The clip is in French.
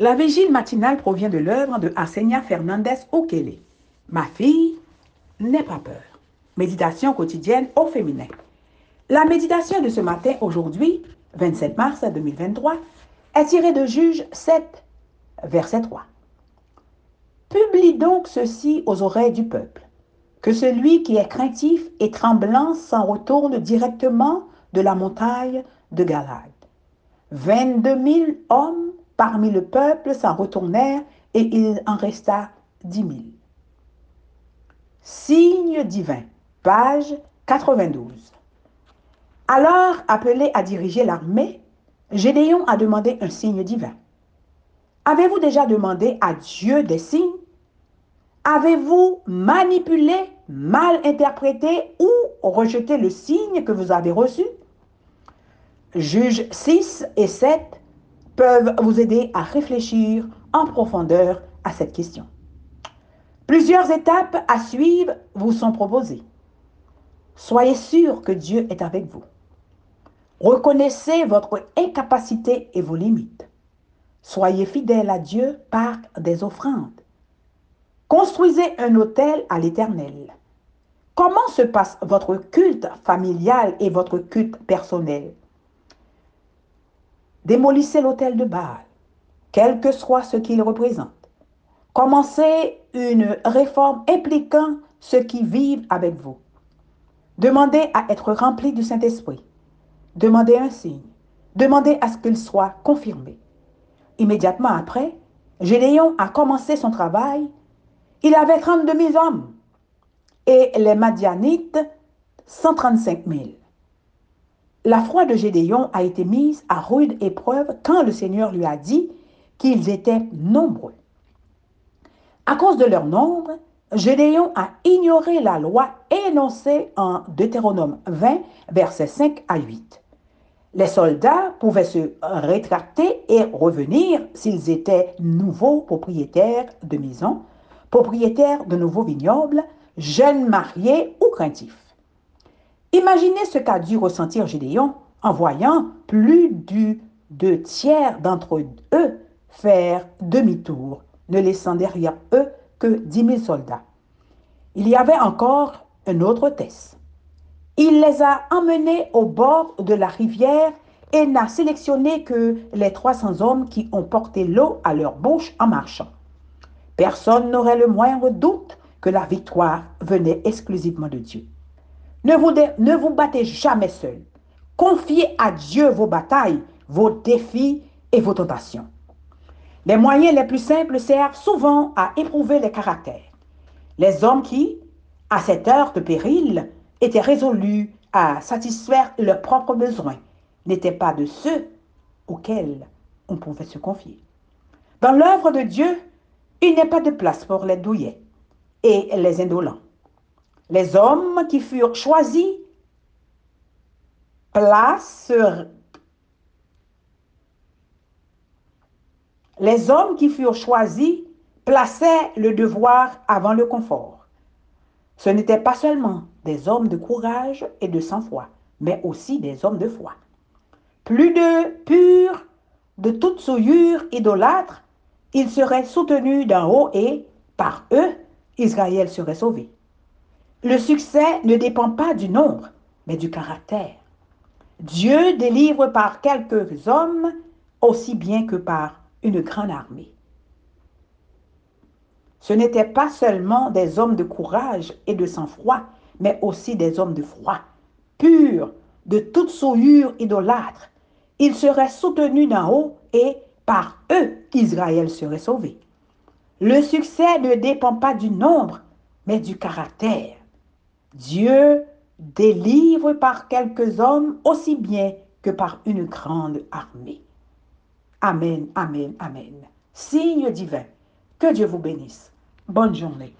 La vigile matinale provient de l'œuvre de Arsenia Fernandez Okele. Ma fille, n'aie pas peur. Méditation quotidienne au féminin. La méditation de ce matin, aujourd'hui, 27 mars 2023, est tirée de Juge 7, verset 3. Publie donc ceci aux oreilles du peuple, que celui qui est craintif et tremblant s'en retourne directement de la montagne de Galade. 22 000 hommes parmi le peuple s'en retournèrent et il en resta 10 000. Signe divin, page 92. Alors, appelé à diriger l'armée, Gédéon a demandé un signe divin. Avez-vous déjà demandé à Dieu des signes? Avez-vous manipulé, mal interprété ou rejeté le signe que vous avez reçu? Juges 6 et 7 peuvent vous aider à réfléchir en profondeur à cette question. Plusieurs étapes à suivre vous sont proposées. Soyez sûr que Dieu est avec vous. Reconnaissez votre incapacité et vos limites. Soyez fidèle à Dieu par des offrandes. Construisez un hôtel à l'Éternel. Comment se passe votre culte familial et votre culte personnel? Démolissez l'hôtel de Baal, quel que soit ce qu'il représente. Commencez une réforme impliquant ceux qui vivent avec vous. Demandez à être rempli du Saint-Esprit. Demandez un signe. Demandez à ce qu'il soit confirmé. Immédiatement après, Gédéon a commencé son travail. Il avait 32 000 hommes et les Madianites 135 000. La foi de Gédéon a été mise à rude épreuve quand le Seigneur lui a dit qu'ils étaient nombreux. À cause de leur nombre, Gédéon a ignoré la loi énoncée en Deutéronome 20, versets 5 à 8. Les soldats pouvaient se rétracter et revenir s'ils étaient nouveaux propriétaires de maisons, propriétaires de nouveaux vignobles, jeunes mariés ou craintifs. Imaginez ce qu'a dû ressentir Gédéon en voyant plus du deux tiers d'entre eux faire demi-tour, ne laissant derrière eux que dix mille soldats. Il y avait encore un autre test. Il les a emmenés au bord de la rivière et n'a sélectionné que les 300 hommes qui ont porté l'eau à leur bouche en marchant. Personne n'aurait le moindre doute que la victoire venait exclusivement de Dieu. Ne vous, battez jamais seul. Confiez à Dieu vos batailles, vos défis et vos tentations. Les moyens les plus simples servent souvent à éprouver les caractères. Les hommes qui, à cette heure de péril, étaient résolus à satisfaire leurs propres besoins n'étaient pas de ceux auxquels on pouvait se confier. Dans l'œuvre de Dieu, il n'est pas de place pour les douillets et les indolents. Les hommes qui furent choisis les hommes qui furent choisis plaçaient le devoir avant le confort. Ce n'étaient pas seulement des hommes de courage et de sang-froid, mais aussi des hommes de foi. Plus de purs, de toute souillure idolâtre, ils seraient soutenus d'en haut et, par eux, Israël serait sauvé. Le succès ne dépend pas du nombre, mais du caractère. Dieu délivre par quelques hommes aussi bien que par une grande armée. Ce n'étaient pas seulement des hommes de courage et de sang-froid, mais aussi des hommes de froid, purs, de toute souillure idolâtre. Ils seraient soutenus d'en haut et par eux Israël serait sauvé. Le succès ne dépend pas du nombre, mais du caractère. Dieu délivre par quelques hommes aussi bien que par une grande armée. Amen, amen, amen. Signe divin. Que Dieu vous bénisse. Bonne journée.